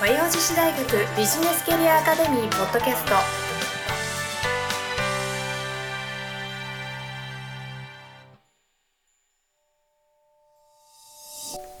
和洋女子大学ビジネスキャリアアカデミーポッドキャスト。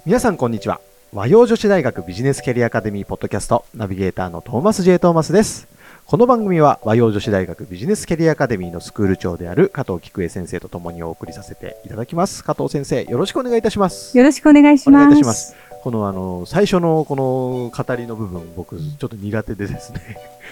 皆さんこんにちは。和洋女子大学ビジネスキャリアアカデミーポッドキャストナビゲーターのトーマス J トーマスです。この番組は和洋女子大学ビジネスキャリアアカデミーのスクール長である加藤菊江先生とともにお送りさせていただきます。加藤先生よろしくお願いいたします。よろしくお願いしお願います。このあの最初のこの語りの部分僕ちょっと苦手でですね。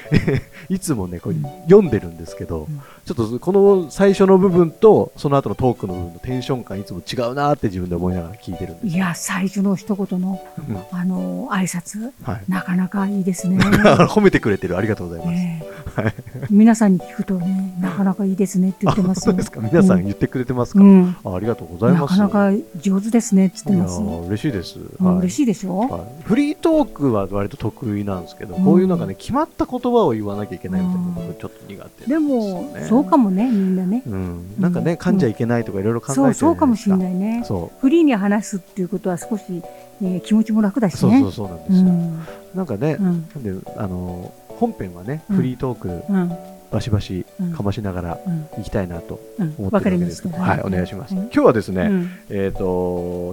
いつもねこれ読んでるんですけど、うん。ちょっとこの最初の部分とその後のトークの部分のテンション感いつも違うなって自分で思いながら聞いてるんですいや、最初の一言の、うん。あの、挨拶、はい。なかなかいいですね。褒めてくれてるありがとうございます、ねえ。皆さんに聞くとね、なかなかいいですねって言ってますよ。そうですか。皆さん言ってくれてますか、うん。あありがとうございなます。かなか上手ですねって言ってます。ー嬉しいです、うん。はい嬉しいでしょ、はいフリートークは割と得意なんですけど、うんこういうなんかね決まった言葉を言わなきゃいけないみたいなのがちょっと苦手でねそうかもね、みんなね。うん、なんかね、噛んじゃいけないとかいろいろ考えてるじゃそうかもしれいないね。そフリーに話すっていうことは少し、ね、気持ちも楽だうしね。そうそうそうなんですよ、うん。なんかね、うん。なんであの本編はね、うんフリートークうん。バシバシうん。かましながらうん。いきたいなとうん。思ってるわけです。けりました。どはい、お願いします、は今日はですね、うん。えっ、と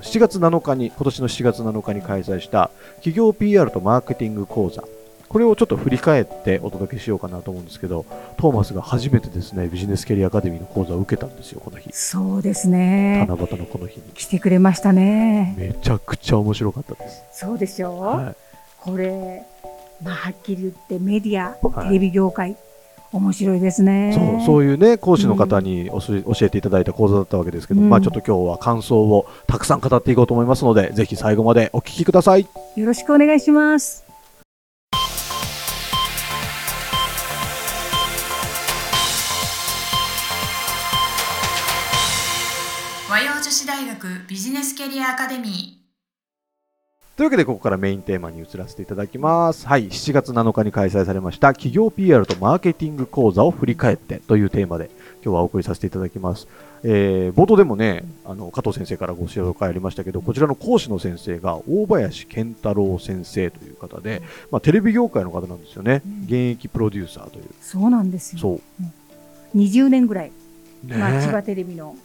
7月7日に今年の7月7日に開催した企業 PR とマーケティング講座。これをちょっと振り返ってお届けしようかなと思うんですけどトーマスが初めてですねビジネスキャリアアカデミーの講座を受けたんですよこの日。そうですね。七夕のこの日に。来てくれましたね。めちゃくちゃ面白かったです、そうでしょう、はい。これ、まあ、はっきり言ってメディア、はい。テレビ業界、面白いですね。そうそういうね講師の方におし教えていただいた講座だったわけですけど、うんまあちょっと今日は感想をたくさん語っていこうと思いますのでぜひ最後までお聞きくださいよろしくお願いします。和洋女子大学ビジネスキャリアアカデミというわけでここからメインテーマに移らせていただきます。はい。7月7日に開催されました企業 PR とマーケティング講座を振り返ってというテーマで今日はお送りさせていただきます、えー冒頭でもねあの加藤先生からご紹介ありましたけどこちらの講師の先生が大林健太郎先生という方で、まあ、テレビ業界の方なんですよね。うん。現役プロデューサーという。そうなんですよ。そう。20年ぐらい、ねまあ、千葉テレビの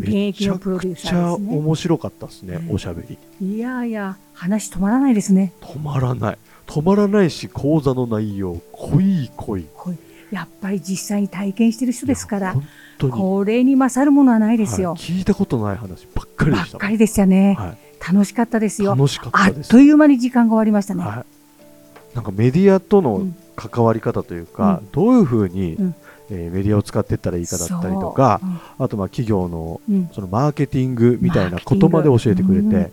現役のプロデューサめちゃくちゃーですね。面白かったですね、ねおしゃべり。いやいや、話止まらないですね。止まらない。止まらないし講座の内容濃い濃い。こうやっぱり実際に体験してる人ですから、いや本当に。これに勝るものはないですよ。はい聞いたことない話ばっかりでしたばっかりでしたね。は楽しかったですい、よ。楽しかっあったです。という間に時間が終わりましたね。はい、なんかメディアとのうん。関わり方というか、どういうふうに、うんえーメディアを使っていったらいいかだったりとか、そう。あとまあ企業のそのマーケティングみたいなことまで教えてくれて、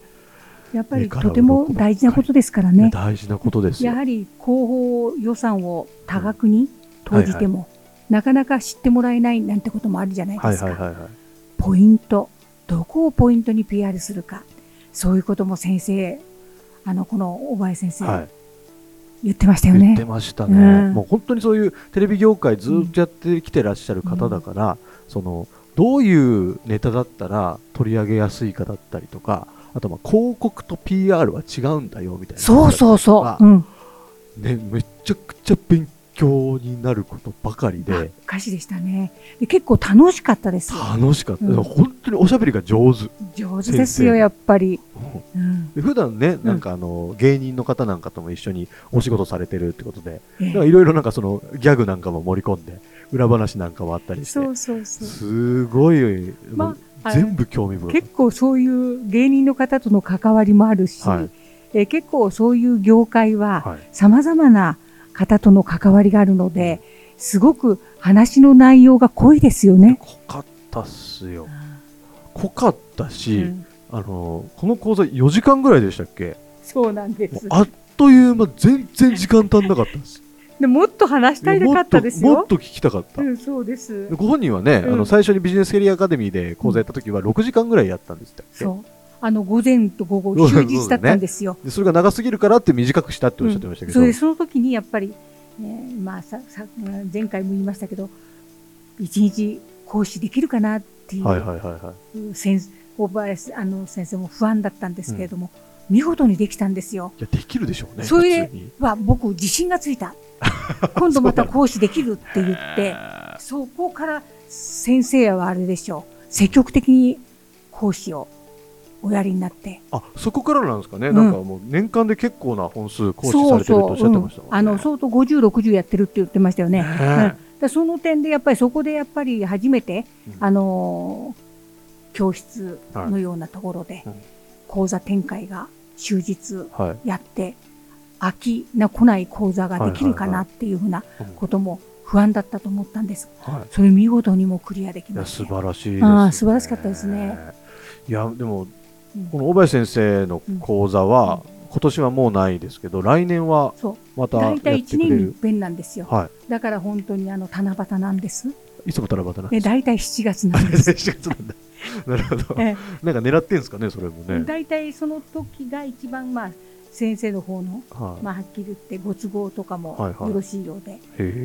やっぱりとても大事なことですからね。大事なことですよ。やはり広報予算を多額に投じても、なかなか知ってもらえないなんてこともあるじゃないですか。はいはいはいはい。ポイント、どこをポイントに PR するか、そういうことも先生、あの、この小林先生、はい言ってましたよね言って。ましたね、うんもう本当にそういうテレビ業界ずっとやってきてらっしゃる方だから、そのどういうネタだったら取り上げやすいかだったりとかあとまあ広告と PR は違うんだよみたいなそうそうそう。うん。ね、めちゃくちゃ勉強になることばかりで歌詞でしたね。で結構楽しかったですよ。楽しかった、うん本当におしゃべりが上手上手ですよ、やっぱり。うん。で普段ねなんかあの芸人の方なんかとも一緒にお仕事されてるってことでいろいろなんかそのギャグなんかも盛り込んで裏話なんかもあったりしてそうそうそう。すごい、まあ全部興味深い。結構そういう芸人の方との関わりもあるし、はいえー結構そういう業界ははい、様々な方との関わりがあるので、すごく話の内容が濃いですよね。濃かったっすよ。濃かったし、うんあのこの講座4時間ぐらいでしたっけ？そうなんです。あっという間全然時間足んなかったです。でもっと話したいなかったですよ。もっと聞きたかった。うん、そうですで。ご本人はね、うんあの最初にビジネスキャリアアカデミーで講座やった時は6時間ぐらいやったんですって。そう。あの、午前と午後、そう休日だったんですよ。でそれが長すぎるからって短くしたっておっしゃってましたけど、それで、その時にやっぱり、えーまあささ、前回も言いましたけど、一日講師できるかなっていう、はいはいはいはい。先小林あの先生も不安だったんですけれども、見事にできたんですよ。いやできるでしょうねそれは僕自信がついた。今度また講師できるって言って、えそこから先生はあれでしょう。積極的に講師をおやりになって。ーあそこからなんですかね、うん。なんかもう年間で結構な本数講師されてるとおっしゃってましたね。うん。あの相当50、60やってるって言ってましたよね。ねうん。でその点でやっぱりそこでやっぱり初めて、うん。あのー教室のようなところでうん。講座展開が終日はい。やって飽きの来ない講座ができるかなっていうふうなうん。ことも不安だったと思ったんです。はい。それ見事にもクリアできました。よ。素晴らしいです、あー素晴らしかったですね。いやでもうんこの小林先生の講座は、今年はもうないですけど来年は。またやって大体1くれる？年に一遍なんですよ。はだから本当にあの七夕なんです。いいつも七夕なんで、です大体7月なんです。7月なんだ。なるほど。えなんか狙ってんですかねそれもね。大体その時が一番まあ先生の方のはい、まあはっきり言ってご都合とかもはいはい。よろしいようで、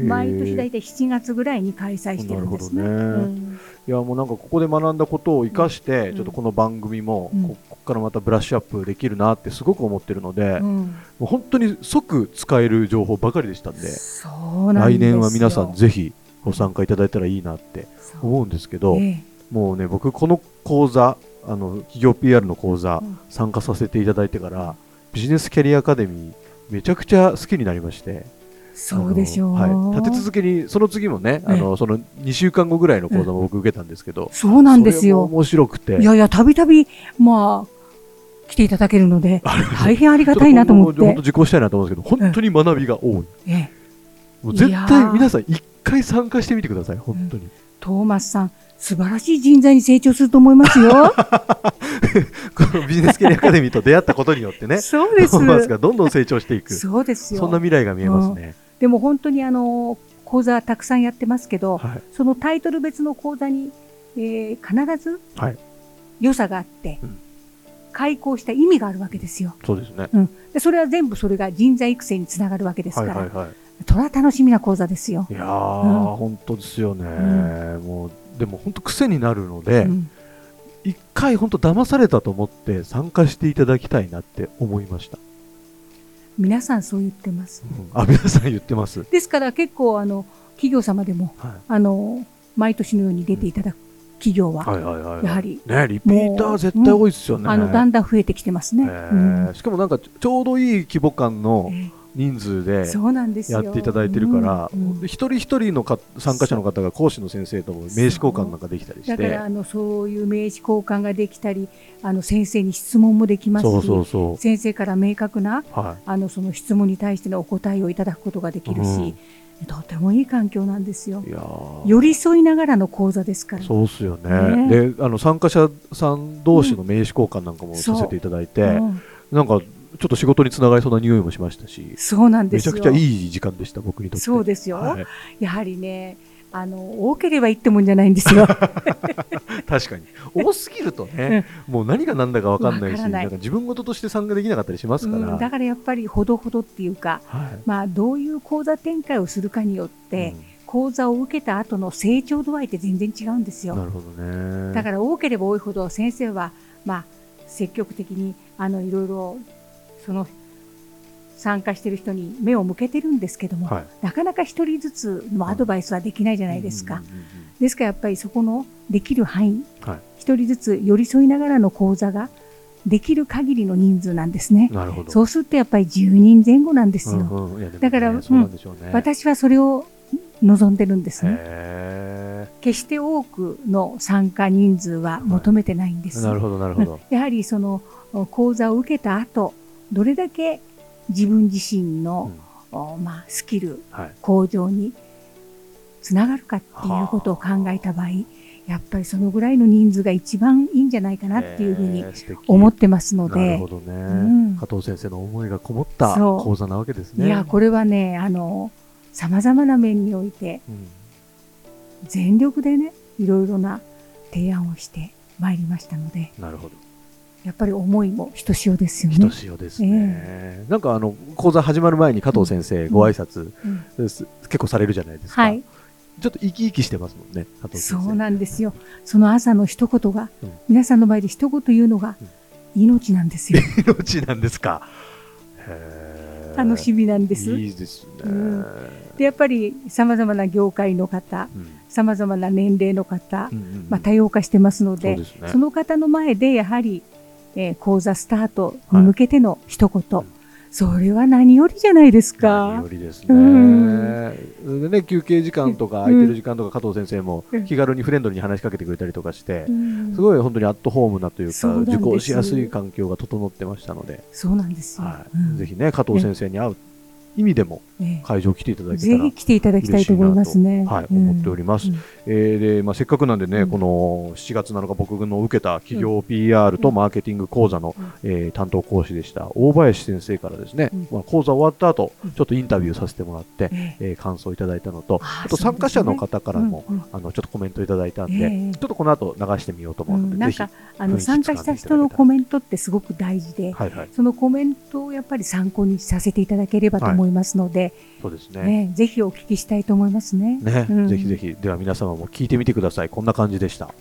毎年大体7月ぐらいに開催してるんですね。なるほどね。うん。いやもうなんかここで学んだことを生かして、うん。ちょっとこの番組も、うん。こここからまたブラッシュアップできるなってすごく思ってるので、もうん。う本当に即使える情報ばかりでしたんでそうなんですよ。来年は皆さんぜひご参加いただいたらいいなってそう。思うんですけど、ええ。もうね僕この講座あの企業 PR の講座、うん。参加させていただいてからビジネスキャリアアカデミーめちゃくちゃ好きになりまして。そうでしょう。はい、立て続けにその次もね、あのその2週間後ぐらいの講座も僕受けたんですけど、そうなんですよ。面白くて。いやいや、たびたび、まあ、来ていただけるので、大変ありがたいなと思っちょっと今後本当て。受講したいなと思うんですけど本当に学びが多い、ええ。もう絶対皆さん一回参加してみてください本当に、トーマスさん、素晴らしい人材に成長すると思いますよ。このビジネスキャリアアカデミーと出会ったことによってね。そうです。ト。ーマスがどんどん成長していく。そそうですよ。んな未来が見えますね、でも本当にあの、講座たくさんやってますけど、はい。そのタイトル別の講座に、えー必ずはい。良さがあって、うん。開講した意味があるわけですよ。そうですね。うん、でそれは全部それが人材育成につながるわけですから、はいはいはい。それは楽しみな講座ですよ。いやー、うん。本当ですよね、うもうでも本当癖になるので、うん一回本当騙されたと思って参加していただきたいなって思いました、皆さんそう言ってます。うん。あ皆さん言ってます、ですから結構あの企業様でもはい。あの毎年のように出ていただく企業は、やはり。ねリピーター絶対多いですよね、あのだんだん増えてきてますね。へー。しかもなんかちょうどいい規模感のうんえ人数えで。やっていただいてるから、うんうん。で一人一人のか参加者の方が講師の先生とも名刺交換なんかできたりして。だからあのそういう名刺交換ができたり、あの先生に質問もできますし、そうそうそ先生から明確なうはあのその質問に対してのお答えをいただくことができるし、とてもいい環境なんですよ。寄り添いながらの講座ですから。そうっすよね。ね。であの参加者さん同士の名刺交換なんかもさせていただいて、うん。なんかちょっと仕事につながりそうな匂いもしましたしそうなんですよ。めちゃくちゃいい時間でした僕にとって。そうですよ。はい。やはりね、あの多ければいいってもんじゃないんですよ。確かに。多すぎるとね、もう何が何だか分かんないしなんか自分事として参加できなかったりしますから、うん。だからやっぱりほどほどっていうか、はい。まあどういう講座展開をするかによって、講座を受けた後の成長度合いって全然違うんですよ。うんなるほどね。だから多ければ多いほど先生はまあ積極的にあのいろいろその参加している人に目を向けてるんですけども、はい。なかなか一人ずつのアドバイスはできないじゃないですか。ですからやっぱりそこのできる範囲、はい。一人ずつ寄り添いながらの講座ができる限りの人数なんですね。そうするとやっぱり10人前後なんですよ。うんうん。ねだからそうなん私はそれを望んでるんですね。へ決して多くの参加人数は求めてないんです。ーなるほどなるほど、やはりその講座を受けた後、どれだけ自分自身の、おまあ、スキルはい。向上につながるかっていうことを考えた場合、やっぱりそのぐらいの人数が一番いいんじゃないかなっていうふうに思ってますのなるでほ、どね、ん。加藤先生の思いがこもった講座なわけですね。いや、これはね、あの、様々な面において、うん。全力でね、いろいろな提案をしてまいりましたので、なるほどやっぱり思いもひとしおですよひとね。しおですね、なんかあの講座始まる前に加藤先生、ん。ご挨拶、うん。です。結構されるじゃないですか、はい、ちょっと生き生きしてますもんね加藤先生。そうなんですよ。その朝の一言が、うん。皆さんの前で一言言うのが、うん。命なんですよ。命なんですか。楽しみなんです。いいですね。うん。でやっぱりさまざまな業界の方、うん。さまざまな年齢の方、うんうんまあ、多様化してますのでね。その方の前でやはり、えー講座スタートに向けての一言、うんそれは何よりじゃないです何かよ。りですね。うん。でね休憩時間とか空いてる時間とか加藤先生もうん。気軽にフレンドリーに話しかけてくれたりとかして、うん。すごい本当にアットホームなというか受講しやすい環境が整ってましたので、そうなんですよ。はい。うん。ぜひね加藤先生に会う意味でもええ。会場来ていただけたらぜひ来ていただきたいと思いますね。はい、うん。思っております。うん。えーでまあ、せっかくなんでね、うん。この7月7日僕の受けた企業 PR とマーケティング講座の、うん。えー担当講師でした大林先生からですね、うん。まあ、講座終わった後、うん。ちょっとインタビューさせてもらって、ええ。えー感想いただいたのとあと参加者の方からも、うんうん。あのちょっとコメントいただいたんで、ええ。ちょっとこの後流してみようと思うので、うん。なんかあの参加した人のコメントってすごく大事で、はいはい。そのコメントをやっぱり参考にさせていただければと思いますので、そうですね。ねぜひお聞きしたいと思いますね。ね、うん。ぜひぜひ。では皆様も聞いてみてください。こんな感じでした。だか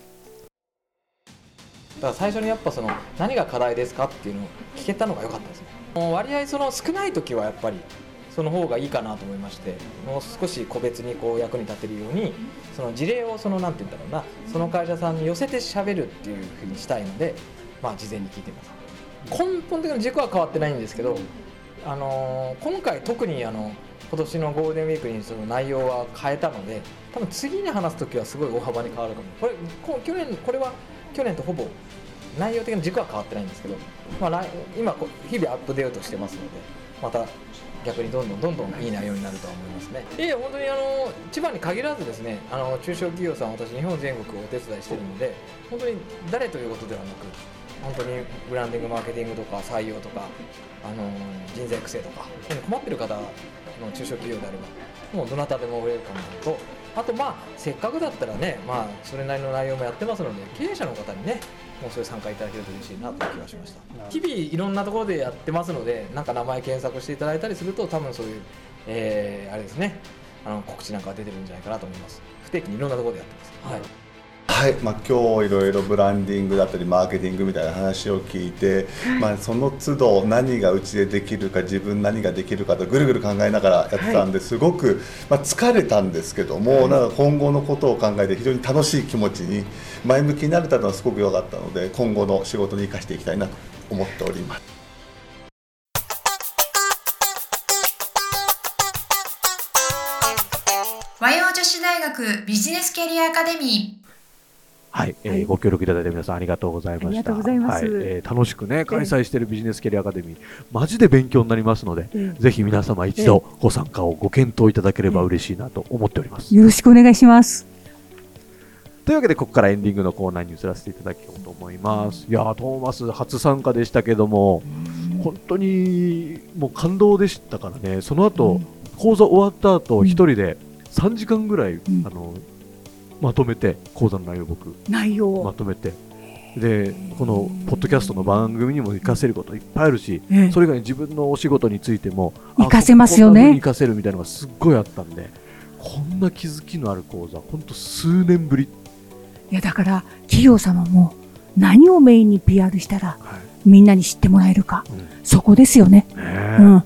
ら最初にやっぱその何が課題ですかっていうのを聞けたのが良かったですね。もう割合その少ない時はやっぱりその方がいいかなと思いましてもう少し個別にこう役に立てるようにその事例をそのなんて言うんだろうなその会社さんに寄せて喋るっていうふうにしたいのでまあ事前に聞いてます。根本的な軸は変わってないんですけどあの今回特にあの今年のゴールデンウィークにその内容は変えたので多分次に話す時はすごい大幅に変わるかもこれこ去年これは去年とほぼ内容的な軸は変わってないんですけど、まあ、今こ日々アップデートしてますのでまた逆にどんどんどんどんいい内容になるとは思いますね。いや本当にあの千葉に限らずですねあの中小企業さん私日本全国お手伝いしてるので本当に誰ということではなく本当にブランディングマーケティングとか採用とかあの人材育成とか困ってる方の中小企業であればもうどなたでもウェルカムなのと。あとまあせっかくだったらねまあそれなりの内容もやってますので経営者の方にねもうそれ参加いただけると嬉しいなという気がしました。日々いろんなところでやってますのでなんか名前検索していただいたりすると多分そういう、えーあれですねあの告知なんか出てるんじゃないかなと思います。不定期にいろんなところでやってます、はいはい、まあ、今日いろいろブランディングだったりマーケティングみたいな話を聞いて、まあ、その都度何がうちでできるか自分何ができるかとぐるぐる考えながらやってたんですごく、まあ、疲れたんですけども、なんか今後のことを考えて非常に楽しい気持ちに前向きになれたのはすごく良かったので今後の仕事に生かしていきたいなと思っております。和洋女子大学ビジネスキャリアアカデミーはい、えーはいご協力いただいた皆さんありがとうございました。はいえー楽しくね開催しているビジネスキャリアアカデミー、マジで勉強になりますので、えぜひ皆様一度ご参加をご検討いただければ嬉しいなと思っております。よろしくお願いします。というわけでここからエンディングのコーナーに移らせていただきようと思います。いやートーマス初参加でしたけども、本当にもう感動でしたからね。その後、うん講座終わった後うん一人で3時間ぐらい、んあのまとめて講座の内容を僕内容、まとめて。でこのポッドキャストの番組にも活かせることいっぱいあるし、ええ。それ以外に自分のお仕事についてもあ活かせますよね。活かせるみたいなのがすっごいあったんでこんな気づきのある講座本当数年ぶり、いやだから企業様も何をメインに PR したらはい。みんなに知ってもらえるか、うん。そこですよね。ねえ。うん、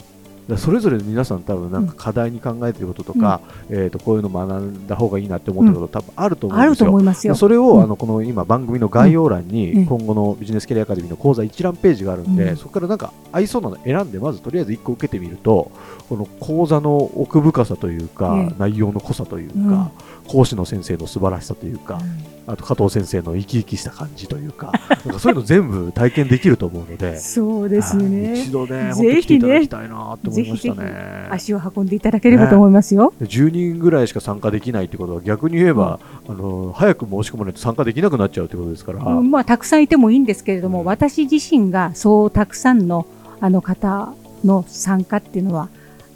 それぞれ皆さん多分なんか課題に考えていることとか、えー、とこういうの学んだ方がいいなって思ってること多分あると思うんあるとですよ。思いますよ。それを、うん。あのこの今番組の概要欄うん。に今後のビジネスキャリアアカデミーの講座一覧ページがあるんで、うん。そこからなんか合いそうなの選んでまずとりあえず1個受けてみるとこの講座の奥深さというか、ええ。内容の濃さというか、うん。講師の先生の素晴らしさというか、あと加藤先生の生き生きした感じというか なんかそういうの全部体験できると思うので。そうですよはいね一。度ね、ぜひね本当来ていただきたいなって思いましたね。ぜ足を運んでいただければと思いますよ。で10人ぐらいしか参加できないってことは逆に言えば、あの早く申し込まないと参加できなくなっちゃうってことですから、うんまあ、たくさんいてもいいんですけれども、うん私自身がそうたくさんのあの方の参加っていうのは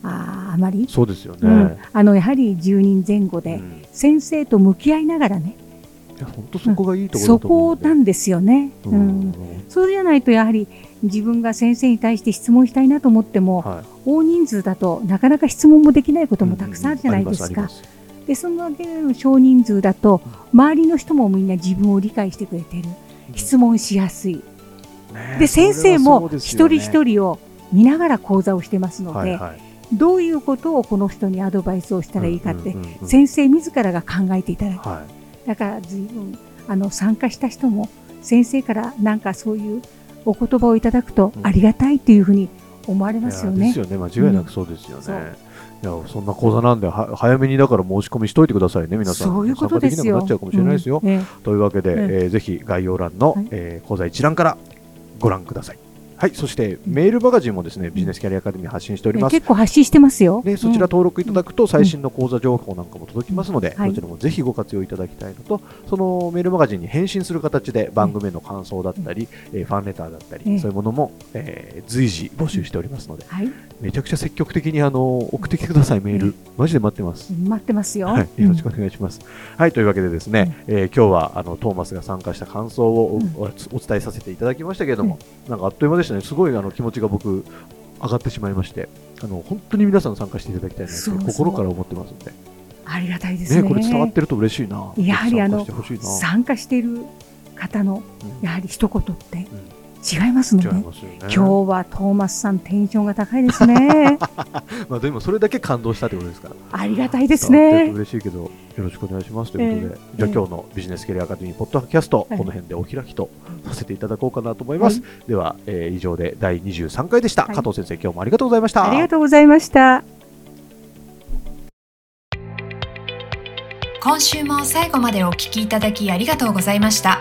あーあまり、そうですよね。うんあのやはり10人前後でうん先生と向き合いながらね、本当そこがいいところそだと思うこなんですよね、ううん。んそうじゃないとやはり自分が先生に対して質問したいなと思っても、はい。大人数だとなかなか質問もできないこともたくさんあるじゃないですか。うん。うんでそのだけの少人数だと周りの人もみんな自分を理解してくれてる。質問しやすい。ねで先生も一人人一人を見ながら講座をしてますので、はいはい。どういうことをこの人にアドバイスをしたらいいかって、先生自らが考えていただく。はだから随分あの参加した人も先生からなんかそういうお言葉をいただくとうんありがたいというふうに思われいますよね。です。よね。間違いなくそうですよね、うんいやそんな講座なんでは早めにだから申し込みしといてくださいね皆さん。そういうことですよ。なくなっちゃうかもしれないですよ、うんえというわけで、ええーぜひ概要欄の、はいえー講座一覧からご覧くださいはいそしてメールマガジンもですねビジネスキャリアアカデミー発信しております。え結構発信してますよ。でそちら登録いただくと最新の講座情報なんかも届きますので、どちらもぜひご活用いただきたいのとそのメールマガジンに返信する形で番組への感想だったり、えーファンレターだったり、ええ。そういうものも、えー随時募集しておりますのではい、めちゃくちゃ積極的にあの送ってきてくださいメール、マジで待ってます。待ってますよ。はい、よろしくお願いします。はい、というわけでですね、えー今日はあのトーマスが参加した感想をお伝えさせていただきましたけれども、なんかあっという間でしたね。すごいあの気持ちが僕上がってしまいまして、あの本当に皆さん参加していただきたいなってそうそう心から思ってますので、ありがたいですね。ねこれ伝わってると嬉しいな。やはりあの参加している方のうんやはり一言って違いますので、違いますよね。今日はトーマスさんテンションが高いですね。まあでもそれだけ感動したってことですから。ありがたいですね。嬉しいけど、よろしくお願いしますということで、ええじゃあ今日のビジネスキャリアアカデミーポッドキャスト、はいこの辺でお開きとさせていただこうかなと思います。では、えー以上で第23回でした、はい加藤先生、今日もありがとうございました。ありがとうございました。今週も最後までお聞きいただきありがとうございました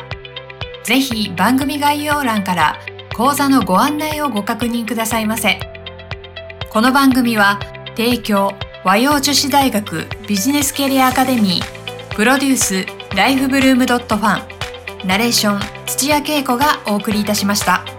ぜひ番組概要欄から講座のご案内をご確認くださいませこの番組は提供和洋女子大学ビジネスキャリアアカデミープロデュースライフブルームドットファンナレーション土屋恵子がお送りいたしました。